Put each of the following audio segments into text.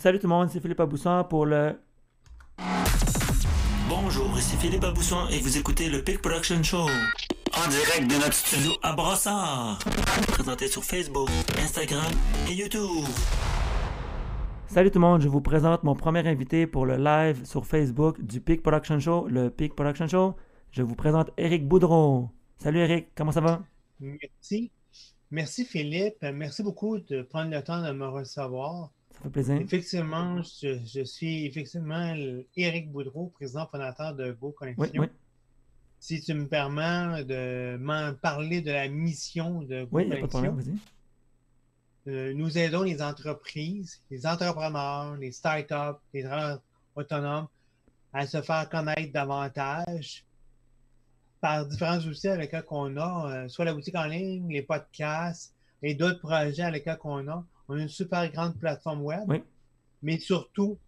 Salut tout le monde, c'est Philippe Aboussan pour le. Bonjour, ici Philippe Abousson et vous écoutez le Pic Production Show. En direct de notre studio à Brassard. Présenté sur Facebook, Instagram et YouTube. Salut tout le monde, je vous présente mon premier invité pour le live sur Facebook du Peak Production Show, le Peak Production Show. Je vous présente Eric Boudreau. Salut Eric, comment ça va? Merci. Merci Philippe. Merci beaucoup de prendre le temps de me recevoir. Ça fait plaisir. Effectivement, je, je suis effectivement Éric Boudreau, président fondateur de Go Oui, Connexion. oui, Si tu me permets de m'en parler de la mission de Go oui, pas de problème, euh, nous aidons les entreprises, les entrepreneurs, les startups, les travailleurs autonomes à se faire connaître davantage par différents outils avec lesquels on a, euh, soit la boutique en ligne, les podcasts et d'autres projets avec lesquels on a. On a une super grande plateforme web, Oui. mais surtout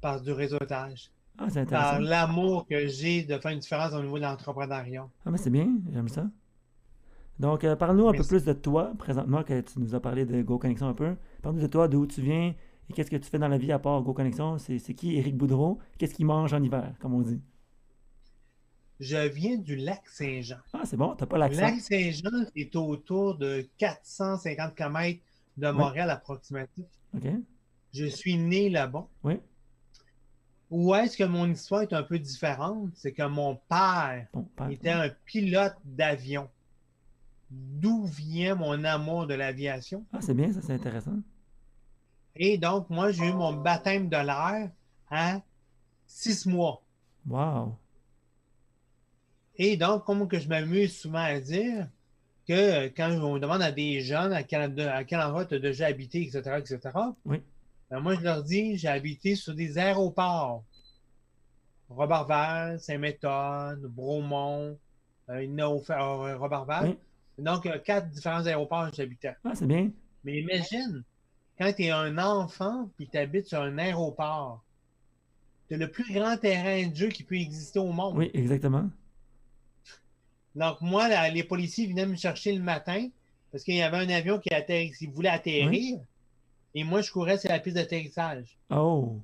par du réseautage, Ah, c'est par l'amour que j'ai de faire une différence au niveau de l'entrepreneuriat. Ah, mais c'est bien, j'aime ça. Donc, euh, parle-nous un peu plus de toi, présentement, que tu nous as parlé de Go Connexion un peu. Parle-nous de toi, d'où tu viens et qu'est-ce que tu fais dans la vie à part Go Connexion. C'est qui Eric Boudreau? Qu'est-ce qu'il mange en hiver, comme on dit? Je viens du lac Saint-Jean. Ah, c'est bon, t'as pas Le l'accent. lac Saint-Jean est autour de 450 km de Montréal approximatif. OK? Je suis né là-bas. Oui. Où est-ce que mon histoire est un peu différente? C'est que mon père Bon, était un pilote d'avion. D'où vient mon amour de l'aviation? Ah, c'est bien, ça, c'est intéressant. Et donc, moi, j'ai eu mon baptême de l'air à six mois. Wow. Et donc, comme que je m'amuse souvent à dire, que euh, quand on demande à des jeunes à quel, à quel endroit tu as déjà habité, etc., etc., Oui. ben moi, je leur dis, j'ai habité sur des aéroports. Roberval, Saint-Méthode, Bromont, euh, euh, Roberval. Oui. Donc, euh, quatre différents aéroports que j'habitais. Ah, c'est bien. Mais imagine, quand tu es un enfant puis tu habites sur un aéroport, tu le plus grand terrain de jeu qui peut exister au monde. Oui, exactement. Donc, moi, les policiers venaient me chercher le matin parce qu'il y avait un avion qui, atterri- qui voulait atterrir. Et moi, je courais sur la piste d'atterrissage. Oh.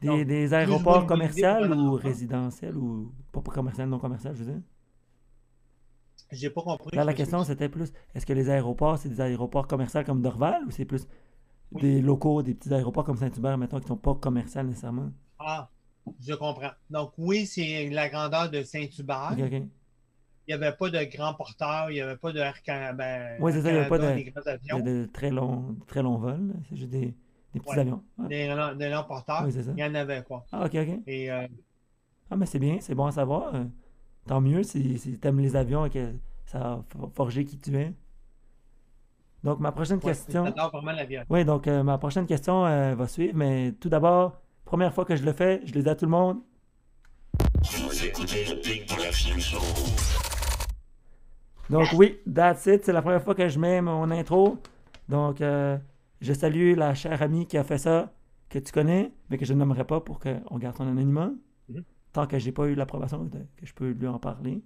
Des, Donc, des plus aéroports commerciaux ou résidentiels ou pas commercial, non commercial, je veux dire? J'ai pas compris. Là, la question, c'était plus est-ce que les aéroports, c'est des aéroports commerciaux comme Dorval ou c'est plus Oui. des locaux, des petits aéroports comme Saint-Hubert, mettons, qui sont pas commerciaux nécessairement? Ah, je comprends. Donc, oui, c'est la grandeur de Saint-Hubert. Il n'y avait pas de grand porteur, il n'y avait pas de Air ben, Oui, c'est ça, il y avait pas de- des grands De, avions, de très longs très longs vols, c'est juste des, des petits Ouais. avions. Ah, des, longs- des longs porteurs. oui, c'est ça. Il n'y en avait pas. Ah, ok, ok. Et euh, Ah, mais c'est bien, c'est bon à savoir. Euh, Tant mieux si, si t'aimes les avions et que ça a for- forgé qui tu es. Donc, ma prochaine ouais, question. j'adore vraiment l'aviation. Oui, donc euh, ma prochaine question euh, va suivre, mais tout d'abord, première fois que je le fais, je le dis à tout le monde. Vous écoutez le Show. Donc oui, that's it, c'est la première fois que je mets mon intro. Donc, euh, je salue la chère amie qui a fait ça, que tu connais, mais que je nommerai pas pour qu'on garde son anonymat. Mhm. Tant que j'ai pas eu l'approbation que je peux lui en parler,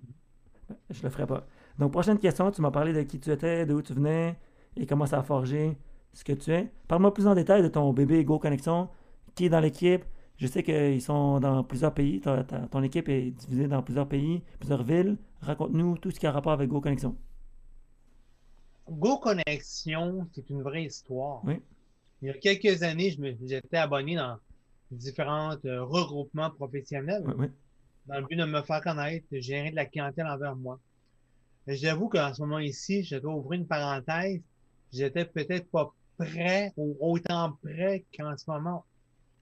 ben, je le ferai pas. Donc, prochaine question, tu m'as parlé de qui tu étais, d'où tu venais et comment ça a forgé ce que tu es. Parle-moi plus en détail de ton bébé Go Connexion, qui est dans l'équipe. Je sais qu'ils sont dans plusieurs pays. Ta- ta- ton équipe est divisée dans plusieurs pays, plusieurs villes. Raconte-nous tout ce qui a rapport avec Go Connexion. Go Connexion, c'est une vraie histoire. Oui. Il y a quelques années, j'étais abonné dans différents euh, regroupements professionnels Oui, oui. dans le but de me faire connaître, de gérer de la clientèle envers moi. J'avoue qu'en ce moment ici, je dois ouvrir une parenthèse, j'étais peut-être pas prêt ou autant prêt qu'en ce moment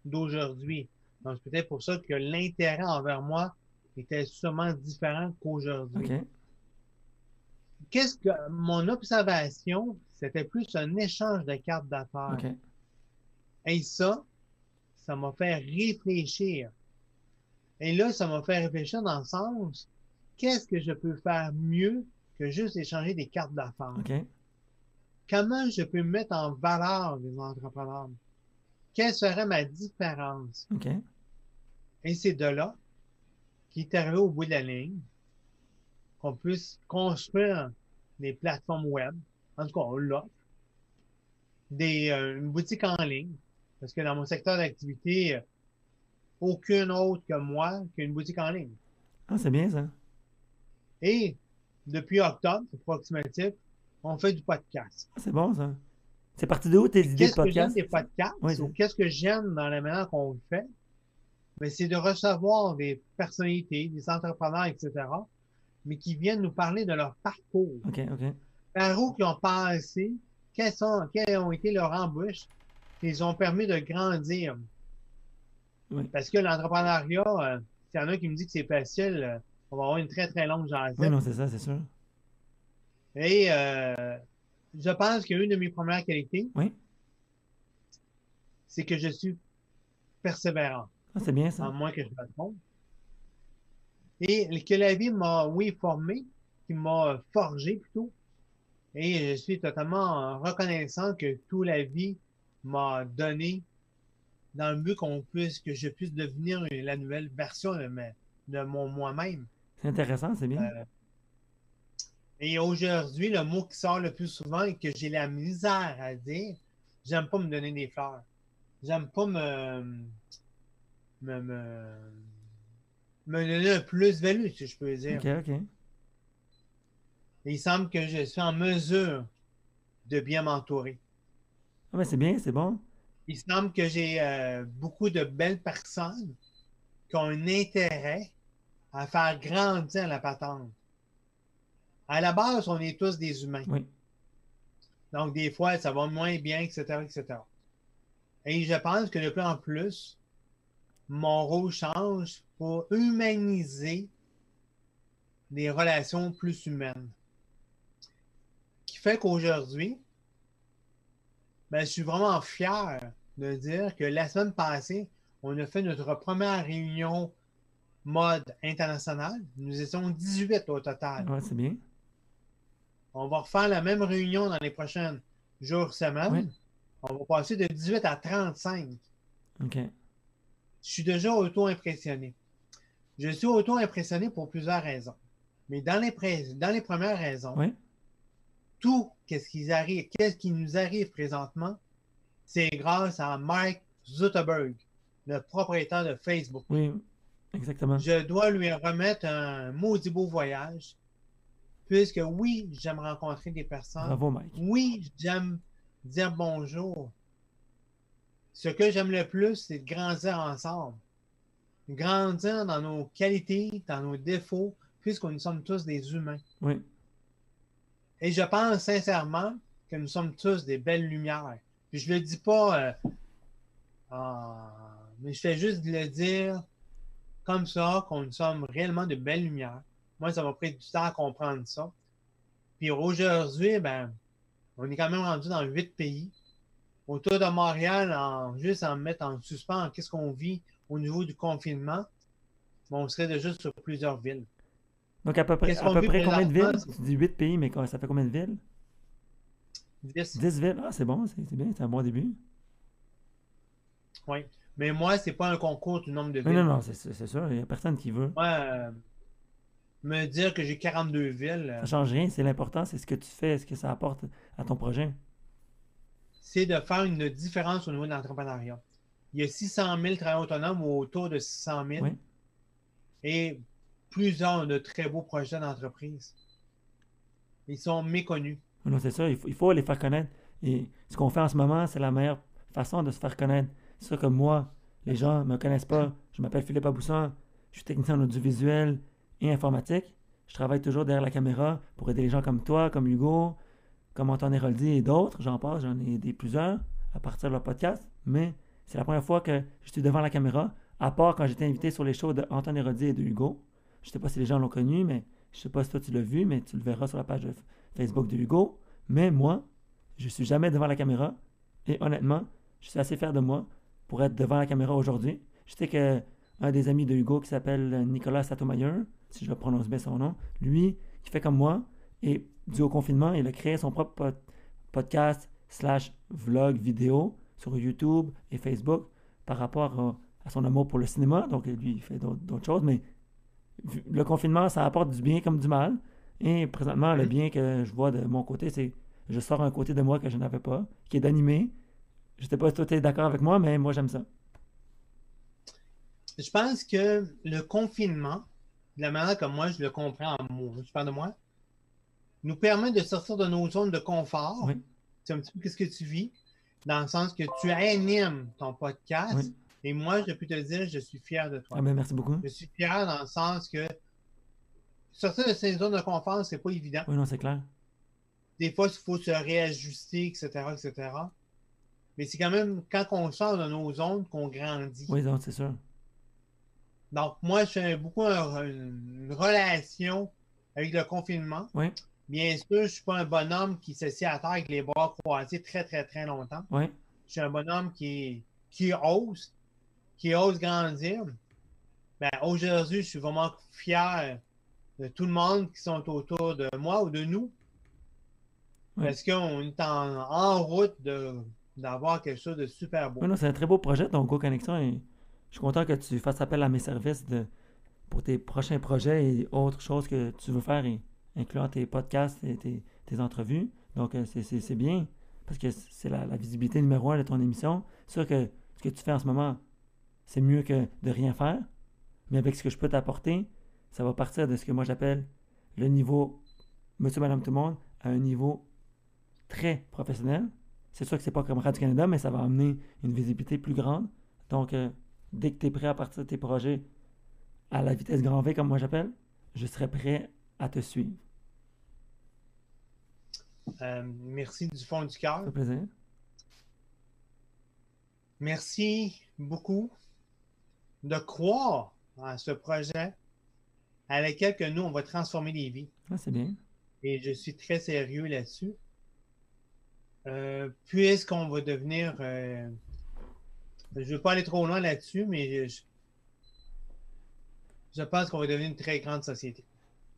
d'aujourd'hui. Donc, c'est peut-être pour ça que l'intérêt envers moi était sûrement différent qu'aujourd'hui. Qu'est-ce que mon observation, c'était plus un échange de cartes d'affaires. Et ça, ça m'a fait réfléchir. Et là, ça m'a fait réfléchir dans le sens, qu'est-ce que je peux faire mieux que juste échanger des cartes d'affaires? Comment je peux mettre en valeur les entrepreneurs? Quelle serait ma différence? Et c'est de là qu'il est arrivé au bout de la ligne qu'on puisse construire des plateformes web. En tout cas, on. Des, euh, une boutique en ligne Parce que dans mon secteur d'activité, euh, aucune autre que moi qui a une boutique en ligne. Ah, c'est bien ça. Et depuis octobre, c'est approximatif, on fait du podcast. Ah, c'est bon ça. C'est parti de où tes idées de Qu'est-ce que j'aime podcast? des podcasts? Oui, ou qu'est-ce que j'aime dans la manière qu'on le fait? Mais c'est de recevoir des personnalités, des entrepreneurs, etc., mais qui viennent nous parler de leur parcours. Ok, ok. Par où ils ont passé, quelles, sont, quelles ont été leurs embûches qui les ont permis de grandir. Oui. Parce que l'entrepreneuriat, euh, s'il y en a qui me dit que c'est facile, euh, on va avoir une très très longue jasette. Oui, non, c'est ça, c'est sûr. Et euh, je pense qu'une de mes premières qualités, Oui. c'est que je suis persévérant, Ah, c'est bien à ça. moins que je me trompe. Et que la vie m'a, oui, formé, qui m'a forgé plutôt. Et je suis totalement reconnaissant que toute la vie m'a donné dans le but qu'on puisse, que je puisse devenir la nouvelle version de, ma- de mon moi-même. C'est intéressant, c'est bien. Euh, Et aujourd'hui, le mot qui sort le plus souvent et que j'ai la misère à dire, j'aime pas me donner des fleurs. J'aime pas me, me, me, me donner un plus-value, si je peux dire. Ok, ok. Et il semble que je suis en mesure de bien m'entourer. Ah, ben c'est bien, c'est bon. Il semble que j'ai euh, beaucoup de belles personnes qui ont un intérêt à faire grandir la patente. À la base, on est tous des humains. Oui. Donc, des fois, ça va moins bien, etc., etc. Et je pense que de plus en plus, mon rôle change pour humaniser des relations plus humaines. Qui fait qu'aujourd'hui, ben, je suis vraiment fier de dire que la semaine passée, on a fait notre première réunion mode international. Nous étions 18 au total. Ouais, c'est bien. On va refaire la même réunion dans les prochaines jours, semaines. On va passer de 18 à 35. Ok. Je suis déjà auto-impressionné. Je suis auto-impressionné pour plusieurs raisons. Mais dans les, pré- dans les premières raisons, Oui. tout qu'est-ce qui arrive, qu'est-ce qui nous arrive présentement, c'est grâce à Mark Zuckerberg, le propriétaire de Facebook. Oui, exactement. Je dois lui remettre un maudit beau voyage, puisque oui, j'aime rencontrer des personnes. Bravo, Mike. Oui, j'aime dire bonjour. Ce que j'aime le plus, c'est de grandir ensemble. Grandir dans nos qualités, dans nos défauts, puisque nous sommes tous des humains. Oui. Et je pense sincèrement que nous sommes tous des belles lumières. Puis je le dis pas, euh, mais je fais juste le dire comme ça, qu'on nous sommes réellement de belles lumières. Moi, ça m'a pris du temps à comprendre ça. Puis aujourd'hui, ben, on est quand même rendu dans huit pays. Autour de Montréal, en, juste en mettre en suspens qu'est-ce qu'on vit au niveau du confinement, ben, on serait déjà sur plusieurs villes. Donc, à peu près, à peu près combien de villes? Tu dis 8 pays, mais ça fait combien de villes? Dix. 10 villes. Ah, c'est bon, c'est bien, c'est un bon début. Oui. Mais moi, c'est pas un concours du nombre de villes. Non, non, non, c'est sûr, il n'y a personne qui veut. Moi, euh, me dire que j'ai 42 villes, euh, Ça change rien, c'est l'important, c'est ce que tu fais, ce que ça apporte à ton projet. C'est de faire une différence au niveau de l'entrepreneuriat. Il y a 600 000 travailleurs autonomes ou autour de 600 000 Oui. et plusieurs ont de très beaux projets d'entreprise. Ils sont méconnus. Non, c'est ça, il faut, il faut les faire connaître. Et ce qu'on fait en ce moment, c'est la meilleure façon de se faire connaître. C'est sûr que moi, les gens ne me connaissent pas. Je m'appelle Philippe Aboussan, je suis technicien en audiovisuel et informatique. Je travaille toujours derrière la caméra pour aider les gens comme toi, comme Hugo, comme Antoine Héroldi et d'autres. J'en passe, j'en ai aidé plusieurs à partir de leur podcast. Mais c'est la première fois que je suis devant la caméra, à part quand j'étais invité sur les shows d'Antoine Héroldi et de Hugo. Je sais pas si les gens l'ont connu, mais je sais pas si toi tu l'as vu, mais tu le verras sur la page Facebook de Hugo. Mais moi, je suis jamais devant la caméra. Et honnêtement, je suis assez fier de moi pour être devant la caméra aujourd'hui. Je sais que un des amis de Hugo qui s'appelle Nicolas Satomayer, si je prononce bien son nom, lui, qui fait comme moi, et dû au confinement, il a créé son propre pod- podcast slash vlog vidéo sur YouTube et Facebook par rapport à, à son amour pour le cinéma. Donc lui, il fait d'autres choses, mais le confinement, ça apporte du bien comme du mal. Et présentement, le bien que je vois de mon côté, c'est je sors un côté de moi que je n'avais pas, qui est d'animer Je sais pas si toi t'es d'accord avec moi, mais moi j'aime ça. Je pense que le confinement, de la manière que moi je le comprends, je parle de moi, nous permet de sortir de nos zones de confort. Oui. C'est un petit peu qu'est-ce que tu vis, dans le sens que tu animes ton podcast. Oui. Et moi, je peux te dire, je suis fier de toi. Ah ben merci beaucoup. Je suis fier dans le sens que sortir de ces zones de confort, c'est pas évident. Oui, non, c'est clair. Des fois, il faut se réajuster, etc., etc. Mais c'est quand même quand on sort de nos zones qu'on grandit. Oui, non, c'est sûr. Donc, moi, je fais beaucoup un- une relation avec le confinement. Oui, Bien sûr, je suis pas un bonhomme qui s'assied à terre avec les bras croisés très, très, très longtemps. Je suis un bonhomme qui, qui ose, qui ose grandir. Ben, aujourd'hui, je suis vraiment fier de tout le monde qui sont autour de moi ou de nous. Parce qu'on est en, en route de, d'avoir quelque chose de super beau. C'est un très beau projet, ton Go Connexion. Et je suis content que tu fasses appel à mes services de, pour tes prochains projets et autres choses que tu veux faire, et, incluant tes podcasts et tes, entrevues. Donc, euh, c'est- bien, parce que c'est la, la visibilité numéro un de ton émission. C'est sûr que ce que tu fais en ce moment, c'est mieux que de rien faire. Mais avec ce que je peux t'apporter, ça va partir de ce que moi j'appelle le niveau monsieur, madame, tout le monde, à un niveau très professionnel. C'est sûr que c'est pas comme Radio-Canada, mais ça va amener une visibilité plus grande. Donc, euh, dès que tu es prêt à partir de tes projets à la vitesse grand V, comme moi j'appelle, je serai prêt à te suivre. Euh, merci du fond du cœur. Plaisir. Merci beaucoup de croire en ce projet à lequel que nous, on va transformer les vies. Ah, c'est bien. Et je suis très sérieux là-dessus. Euh, Puisqu'on va devenir... euh, je ne veux pas aller trop loin là-dessus, mais je, je pense qu'on va devenir une très grande société.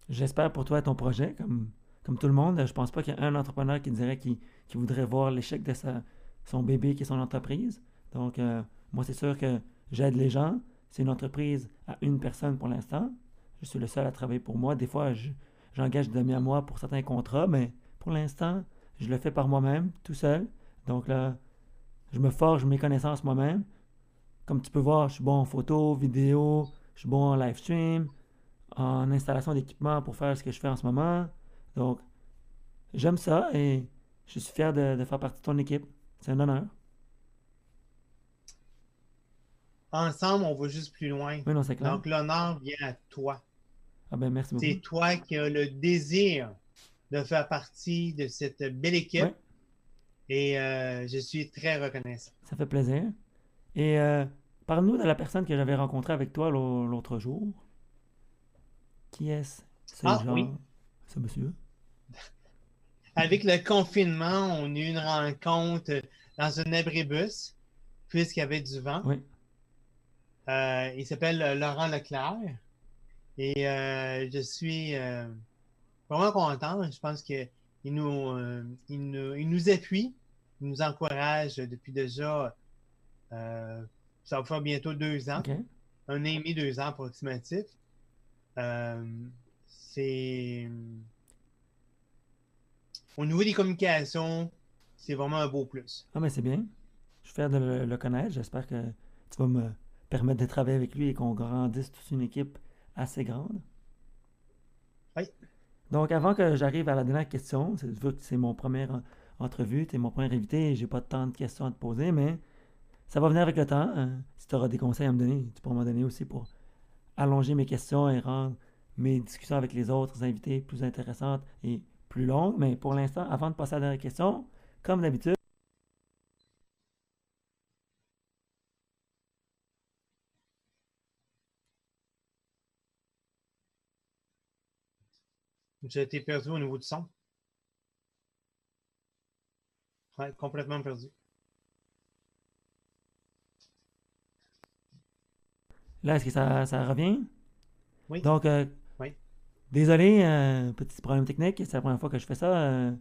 J'espère pour toi ton projet, comme, comme tout le monde. Je pense pas qu'il y a un entrepreneur qui dirait qu'il voudrait voir l'échec de son bébé qui est son entreprise. Donc, euh, moi, c'est sûr que j'aide les gens. C'est une entreprise à une personne pour l'instant. Je suis le seul à travailler pour moi. Des fois, je- j'engage des amis à moi pour certains contrats, mais pour l'instant, je le fais par moi-même, tout seul. Donc là, je me forge mes connaissances moi-même. Comme tu peux voir, je suis bon en photo, vidéo, je suis bon en live stream, en installation d'équipement pour faire ce que je fais en ce moment. Donc, j'aime ça et je suis fier de, de faire partie de ton équipe. C'est un honneur. Ensemble, on va juste plus loin. Oui, non, c'est clair. Donc, l'honneur vient à toi. Ah ben, merci beaucoup. C'est toi qui as le désir de faire partie de cette belle équipe. Ouais. Et euh, je suis très reconnaissant. Ça fait plaisir. Et euh, parle-nous de la personne que j'avais rencontrée avec toi l'au- l'autre jour. Qui est-ce? ce Ah, genre? oui. Ce monsieur? Avec le confinement, on a eu une rencontre dans un abribus, puisqu'il y avait du vent. Oui. Euh, il s'appelle euh, Laurent Leclerc. Et euh, je suis euh, vraiment content. Je pense qu'il nous, euh, il nous, il nous appuie, il nous encourage depuis déjà, euh, ça va faire bientôt deux ans, un an et demi, deux ans approximatif. C'est. Au niveau des communications, c'est vraiment un beau plus. Ah, mais c'est bien. Je suis fier de le, le connaître. J'espère que tu vas me permettre de travailler avec lui et qu'on grandisse toute une équipe assez grande. Oui. Donc, avant que j'arrive à la dernière question, c'est vu que c'est mon première en- entrevue, tu es mon premier invité et j'ai pas tant de questions à te poser, mais ça va venir avec le temps. hein. Si tu auras des conseils à me donner, tu pourras m'en donner aussi pour allonger mes questions et rendre mes discussions avec les autres invités plus intéressantes et plus longues. Mais pour l'instant, avant de passer à la dernière question, comme d'habitude, J'ai été perdu au niveau du son. Ouais, complètement perdu. Là, est-ce que ça, ça revient? Oui. Donc, euh. Désolé, euh, petit problème technique, c'est la première fois que je fais ça. euh,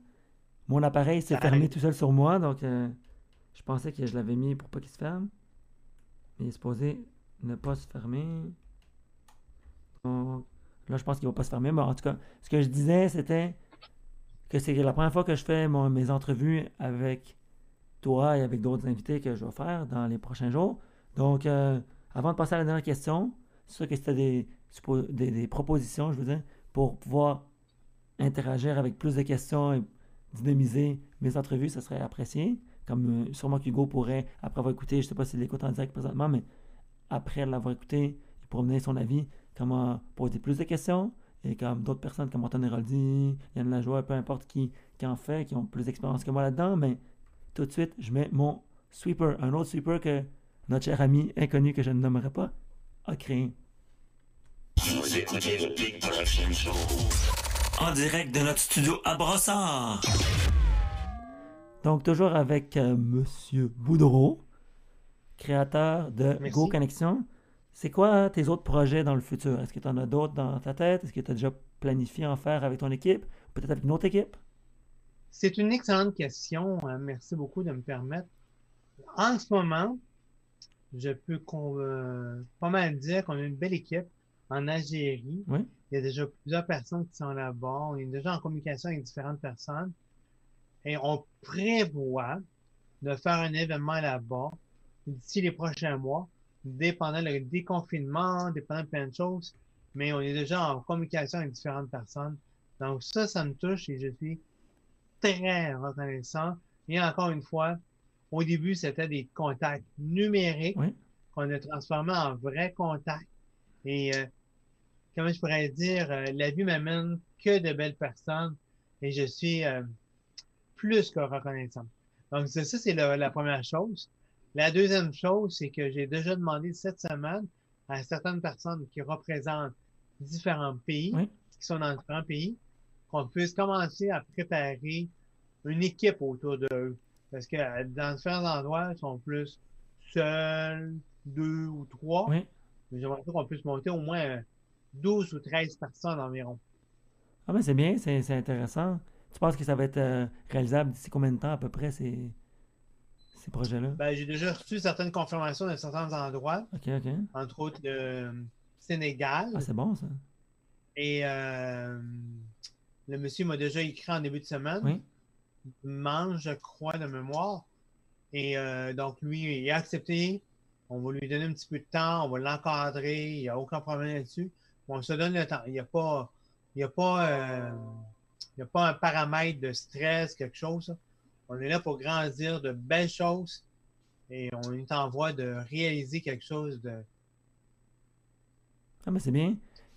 mon appareil s'est fermé arrive. tout seul sur moi, donc euh, je pensais que je l'avais mis pour pas qu'il se ferme. Mais il est supposé ne pas se fermer. Donc, là, je pense qu'il va pas se fermer, mais en tout cas, ce que je disais, c'était que c'est la première fois que je fais mon- mes entrevues avec toi et avec d'autres invités que je vais faire dans les prochains jours. Donc, euh, avant de passer à la dernière question, c'est sûr que des, des, des propositions, je veux dire, pour pouvoir interagir avec plus de questions et dynamiser mes entrevues, ça serait apprécié. Comme euh, sûrement qu'Hugo pourrait, après avoir écouté, je ne sais pas s'il l'écoute en direct présentement, mais après l'avoir écouté, il pourrait donner son avis, comment poser plus de questions. Et comme d'autres personnes comme Antoine Héroldi, Yann Lajoie, peu importe qui, qui en fait, qui ont plus d'expérience que moi là-dedans, mais tout de suite, je mets mon sweeper, un autre sweeper que notre cher ami inconnu que je ne nommerai pas a créé. En direct de notre studio à Brossard. Donc, toujours avec euh, Monsieur Boudreau, créateur de Merci. Go Connexion. C'est quoi tes autres projets dans le futur? Est-ce que tu en as d'autres dans ta tête? Est-ce que tu as déjà planifié en faire avec ton équipe? Peut-être avec une autre équipe? C'est une excellente question. Euh, Merci beaucoup de me permettre. En ce moment, je peux euh, pas mal dire qu'on a une belle équipe en Algérie. Oui. Il y a déjà plusieurs personnes qui sont là-bas. On est déjà en communication avec différentes personnes. Et on prévoit de faire un événement là-bas d'ici les prochains mois, dépendant le déconfinement, dépendant de plein de choses. Mais on est déjà en communication avec différentes personnes. Donc ça, ça me touche et je suis très reconnaissant. Et encore une fois, au début, c'était des contacts numériques Oui. qu'on a transformés en vrais contacts. Et euh, comment je pourrais dire, euh, la vie m'amène que de belles personnes et je suis euh, plus que reconnaissant. Donc, ça, c'est la, première chose. La deuxième chose, c'est que j'ai déjà demandé cette semaine à certaines personnes qui représentent différents pays, Oui. qui sont dans différents pays, qu'on puisse commencer à préparer une équipe autour d'eux. Parce que euh, dans différents endroits, ils sont plus seuls, deux ou trois. Oui. J'aimerais qu'on puisse monter au moins 12 ou 13 personnes environ. Ah, mais c'est bien, c'est intéressant. Tu penses que ça va être euh, réalisable d'ici combien de temps à peu près ces, ces projets-là? Ben, j'ai déjà reçu certaines confirmations de certains endroits, entre autres le Sénégal. Ah, c'est bon ça. Et euh, le monsieur m'a déjà écrit en début de semaine. Oui. Mange, je crois, de mémoire. Et euh, donc, lui, il a accepté. On va lui donner un petit peu de temps, on va l'encadrer, il n'y a aucun problème là-dessus. On se donne le temps. Il n'y a pas, il y a pas, euh, il y a pas un paramètre de stress, quelque chose. On est là pour grandir de belles choses et on est en voie de réaliser quelque chose de, Ah, mais c'est bien.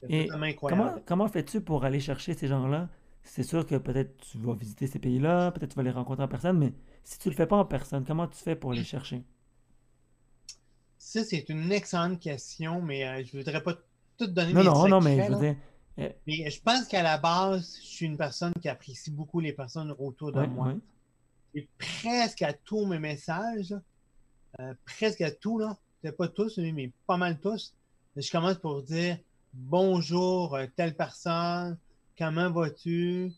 Et. Comment, comment fais-tu pour aller chercher ces gens-là? C'est sûr que peut-être tu vas visiter ces pays-là, peut-être tu vas les rencontrer en personne, mais si tu le fais pas en personne, comment tu fais pour les chercher? Ça, c'est une excellente question, mais euh, je voudrais pas tout donner Non, mes non, non, mais je veux dire, euh, Mais je pense qu'à la base, je suis une personne qui apprécie beaucoup les personnes autour de moi. ouais. Et presque à tous mes messages, euh, presque à tout, là, peut-être pas tous, mais pas mal tous, je commence pour dire bonjour, euh, telle personne, comment vas-tu,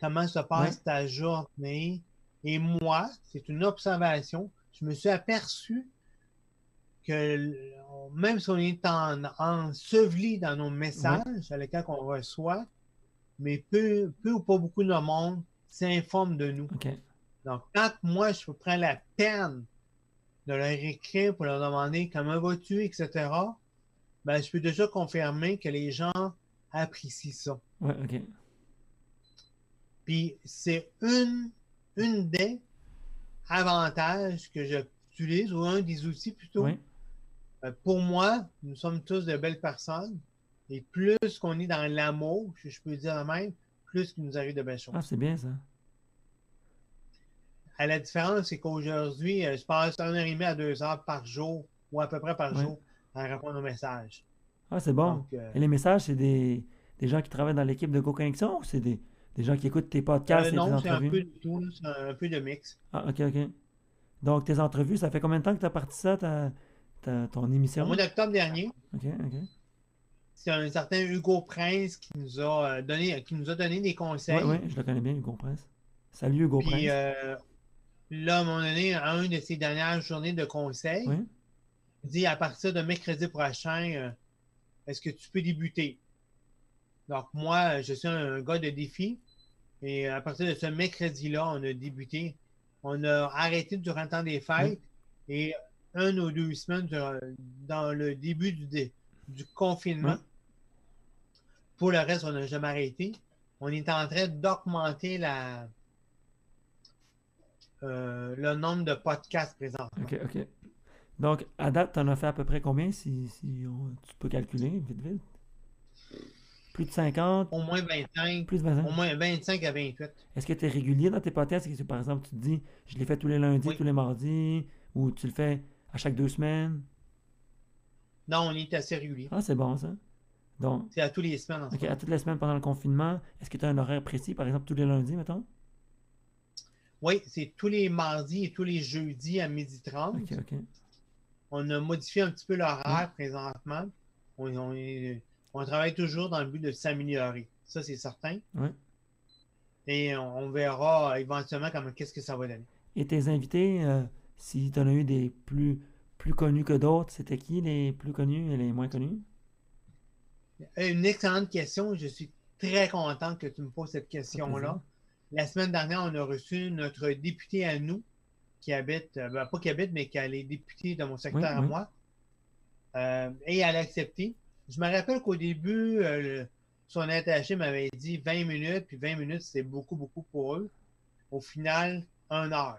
comment se passe ta journée? Et moi, c'est une observation, je me suis aperçu que même si on est en, enseveli dans nos messages à lesquels on reçoit, mais peu, peu ou pas beaucoup de monde s'informe de nous. Donc, quand moi, je prends la peine de leur écrire pour leur demander comment vas-tu, etc., ben, je peux déjà confirmer que les gens apprécient ça. Ouais, OK. Puis, c'est une, une des avantages que j'utilise, ou un des outils plutôt. Euh, Pour moi, nous sommes tous de belles personnes. Et plus qu'on est dans l'amour, si je peux dire même, plus qu'il nous arrive de belles choses. Ah, c'est bien ça. À la différence, c'est qu'aujourd'hui, euh, je passe une heure et demie à deux heures par jour, ou à peu près par Ouais. jour, à répondre aux messages. Ah, c'est bon. Donc, euh, Et les messages, c'est des, des gens qui travaillent dans l'équipe de Go Connexion ou c'est des, des gens qui écoutent tes podcasts euh, et tes non, c'est un entrevues? peu de tout, c'est un peu de mix. Ah, OK, OK. Donc, tes entrevues, ça fait combien de temps que tu as parti ça, ta, ton Au émission? mois d'octobre dernier, OK, OK. c'est un certain Hugo Prince qui nous a euh, donné, qui nous a donné des conseils. Oui, oui, je le connais bien, Hugo Prince. Salut, Hugo Prince. Euh, là, à un moment donné, à une de ses dernières journées de conseil, Oui. il dit à partir de mercredi prochain, euh, est-ce que tu peux débuter? Donc, moi, je suis un gars de défi. Et à partir de ce mercredi-là, on a débuté. On a arrêté durant le temps des fêtes et une ou deux semaines dans le début du, dé- du confinement. Pour le reste, on n'a jamais arrêté. On est en train d'augmenter la, euh, le nombre de podcasts présents. OK, OK. Donc, à date, tu en as fait à peu près combien, si, si on- tu peux calculer, vite, vite? Plus de 50? Au moins 25, Plus de 25? au moins 25 à 28. Est-ce que tu es régulier dans tes podcasts? Est-ce que, par exemple, tu te dis, je l'ai fait tous les lundis, Oui. tous les mardis, ou tu le fais à chaque deux semaines? Non, on est assez régulier. Ah, c'est bon, ça. Donc, C'est à tous les semaines. En OK, à toutes les semaines pendant le confinement, est-ce que tu as un horaire précis, par exemple, tous les lundis, mettons? Oui, c'est tous les mardis et tous les jeudis à 12h30. OK, OK. On a modifié un petit peu l'horaire présentement. On, on est- on travaille toujours dans le but de s'améliorer. Ça, c'est certain. Ouais. Et on, on verra éventuellement comment qu'est-ce que ça va donner. Et tes invités, euh, si tu en as eu des plus, plus connus que d'autres, c'était qui les plus connus et les moins connus? Une excellente question. Je suis très content que tu me poses cette question-là. La semaine dernière, on a reçu notre député à nous, qui habite, euh, ben, pas qui habite, mais qui est député de mon secteur Oui, à oui. moi. Euh, et elle a accepté. Je me rappelle qu'au début, euh, son attaché m'avait dit 20 minutes, puis 20 minutes, c'était beaucoup, beaucoup pour eux. Au final, une heure.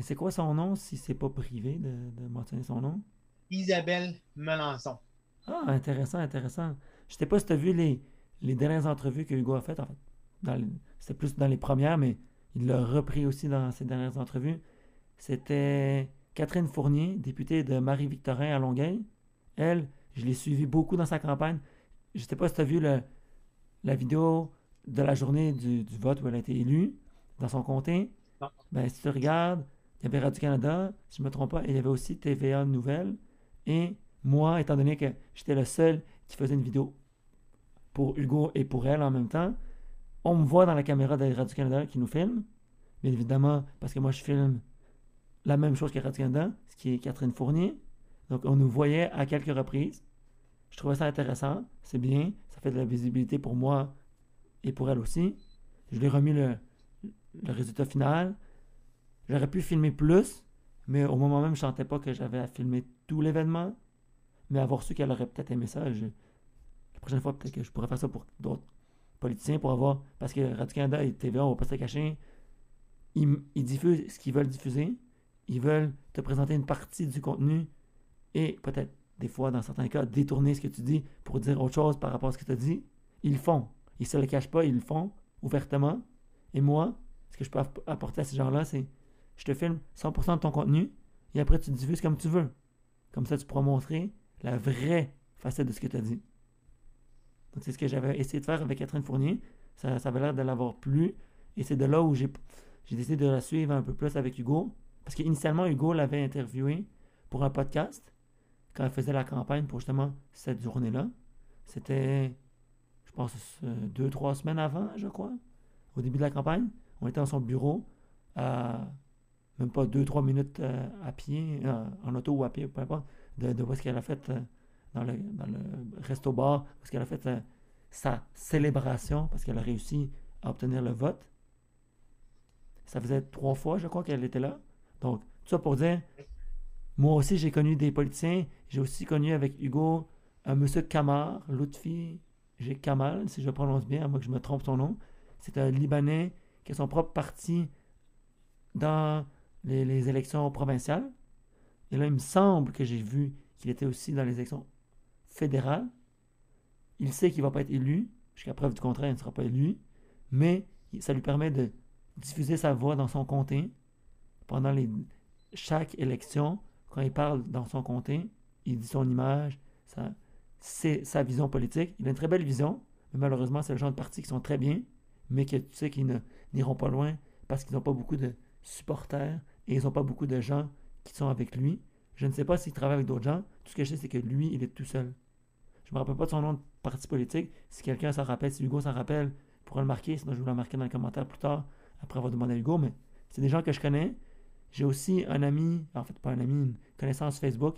Et c'est quoi son nom, si c'est pas privé de, de mentionner son nom? Isabelle Melançon. Ah, intéressant, intéressant. Je sais pas si tu as vu les, les dernières entrevues que Hugo a faites. En fait, c'était plus dans les premières, mais il l'a repris aussi dans ses dernières entrevues. C'était Catherine Fournier, députée de Marie-Victorin à Longueuil. Elle, je l'ai suivie beaucoup dans sa campagne. Je sais pas si tu as vu le- la vidéo de la journée du, du vote où elle a été élue dans son comté. Non. Ben, si tu regardes, il y avait Radio-Canada, si je ne me trompe pas, et il y avait aussi TVA Nouvelles. Et moi, étant donné que j'étais le seul qui faisait une vidéo pour Hugo et pour elle en même temps, on me voit dans la caméra de Radio-Canada qui nous filme. Bien évidemment, parce que moi, je filme la même chose que Radio-Canada, ce qui est Catherine Fournier. Donc, on nous voyait à quelques reprises. Je trouvais ça intéressant. C'est bien. Ça fait de la visibilité pour moi et pour elle aussi. Je lui ai remis le, le résultat final. J'aurais pu filmer plus, mais au moment même, je sentais pas que j'avais à filmer tout l'événement. Mais avoir su qu'elle aurait peut-être aimé ça, la prochaine fois, peut-être que je pourrais faire ça pour d'autres politiciens pour avoir. Parce que Radio-Canada et TVA, on va pas se cacher, ils, diffusent ce qu'ils veulent diffuser. Ils veulent te présenter une partie du contenu et peut-être, des fois, dans certains cas, détourner ce que tu dis pour dire autre chose par rapport à ce que tu as dit. Ils le font. Ils se le cachent pas, ils le font ouvertement. Et moi, ce que je peux app- apporter à ces gens-là, c'est je te filme 100% de ton contenu et après tu diffuses comme tu veux. Comme ça, tu pourras montrer la vraie facette de ce que tu as dit. Donc, c'est ce que j'avais essayé de faire avec Catherine Fournier. Ça, ça avait l'air de l'avoir plu. Et c'est de là où j'ai décidé de la suivre un peu plus avec Hugo. Parce qu'initialement, Hugo l'avait interviewé pour un podcast quand elle faisait la campagne pour justement cette journée-là. C'était, je pense, euh, deux, trois semaines avant, je crois, au début de la campagne. On était dans son bureau, à même pas deux, trois minutes euh, à pied, euh, en auto ou à pied, peu importe, de, de où est-ce qu'elle a fait euh, dans, le, dans le resto-bar, où est-ce qu'elle a fait sa célébration, parce qu'elle a réussi à obtenir le vote. Ça faisait trois fois, je crois, qu'elle était là. Donc, tout ça pour dire, moi aussi, j'ai connu des politiciens. J'ai aussi connu avec Hugo un monsieur Kamar, Lutfi j'ai Kamal, si je prononce bien, à moins que je me trompe son nom. C'est un Libanais qui a son propre parti dans les, élections provinciales. Et là, il me semble que j'ai vu qu'il était aussi dans les élections fédérales. Il sait qu'il ne va pas être élu. Jusqu'à preuve du contraire, il ne sera pas élu. Mais ça lui permet de diffuser sa voix dans son comté pendant les, chaque élection. Quand il parle dans son comté, il dit son image, sa, sa vision politique. Il a une très belle vision, mais malheureusement, c'est le genre de partis qui sont très bien, mais que tu sais qu'ils n'iront pas loin parce qu'ils n'ont pas beaucoup de supporters et ils n'ont pas beaucoup de gens qui sont avec lui. Je ne sais pas s'il travaille avec d'autres gens. Tout ce que je sais, c'est que lui, il est tout seul. Je me rappelle pas de son nom de parti politique. Si quelqu'un s'en rappelle, si Hugo s'en rappelle, il pourra le marquer. Sinon, je vais le marquer dans les commentaires plus tard, après avoir demandé à Hugo. Mais c'est des gens que je connais. J'ai aussi un ami, en fait, pas un ami, une connaissance Facebook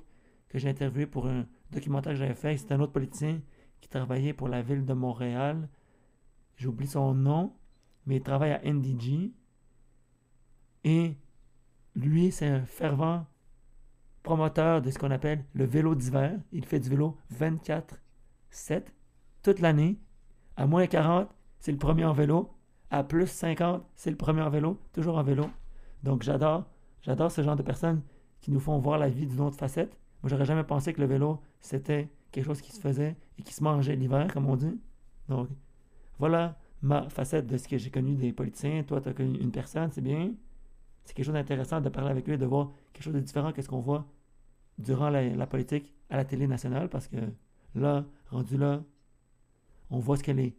que j'ai interviewé pour un documentaire que j'avais fait. C'était un autre politicien qui travaillait pour la ville de Montréal. J'oublie son nom, mais il travaille à NDG. Et lui, c'est un fervent promoteur de ce qu'on appelle le vélo d'hiver. Il fait du vélo 24-7 toute l'année. À moins 40, c'est le premier en vélo. À plus 50, c'est le premier en vélo, toujours en vélo. Donc j'adore, j'adore ce genre de personnes qui nous font voir la vie d'une autre facette. Moi, j'aurais jamais pensé que le vélo, c'était quelque chose qui se faisait et qui se mangeait l'hiver, comme on dit. Donc, voilà ma facette de ce que j'ai connu des politiciens. Toi, tu as connu une personne, c'est bien. C'est quelque chose d'intéressant de parler avec eux, de voir quelque chose de différent que ce qu'on voit durant la, la politique à la télé nationale, parce que là, rendu là, on voit ce que les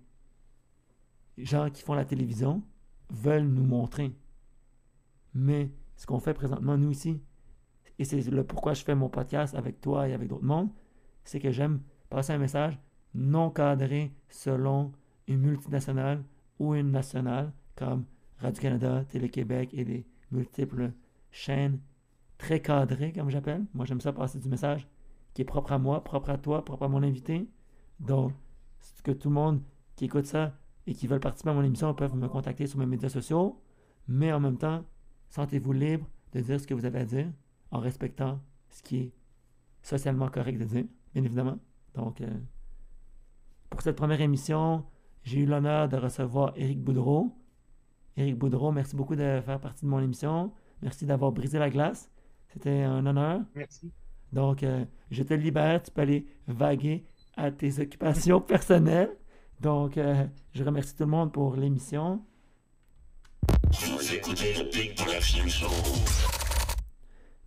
gens qui font la télévision veulent nous montrer. Mais ce qu'on fait présentement, nous ici, et c'est le pourquoi je fais mon podcast avec toi et avec d'autres mondes, c'est que j'aime passer un message non cadré selon une multinationale ou une nationale comme Radio-Canada, Télé-Québec et des multiples chaînes très cadrées, comme j'appelle. Moi, j'aime ça passer du message qui est propre à moi, propre à toi, propre à mon invité. Donc, que tout le monde qui écoute ça et qui veulent participer à mon émission peuvent me contacter sur mes médias sociaux, mais en même temps, sentez-vous libre de dire ce que vous avez à dire en respectant ce qui est socialement correct de dire, bien évidemment. Donc, euh, pour cette première émission, j'ai eu l'honneur de recevoir Éric Boudreau. Éric Boudreau, merci beaucoup de faire partie de mon émission. Merci d'avoir brisé la glace. C'était un honneur. Merci. Donc, euh, je te libère. Tu peux aller vaguer à tes occupations personnelles. Donc, euh, je remercie tout le monde pour l'émission.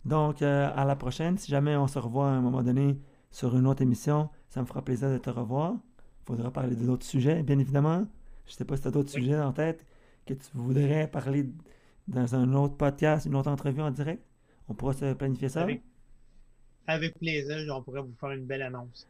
Donc, euh, à la prochaine. Si jamais on se revoit à un moment donné sur une autre émission, ça me fera plaisir de te revoir. Il faudra parler d'autres sujets, bien évidemment. Je sais pas si tu as d'autres Oui. sujets en tête que tu voudrais parler dans un autre podcast, une autre entrevue en direct? On pourra se planifier ça? Avec, avec plaisir, on pourrait vous faire une belle annonce.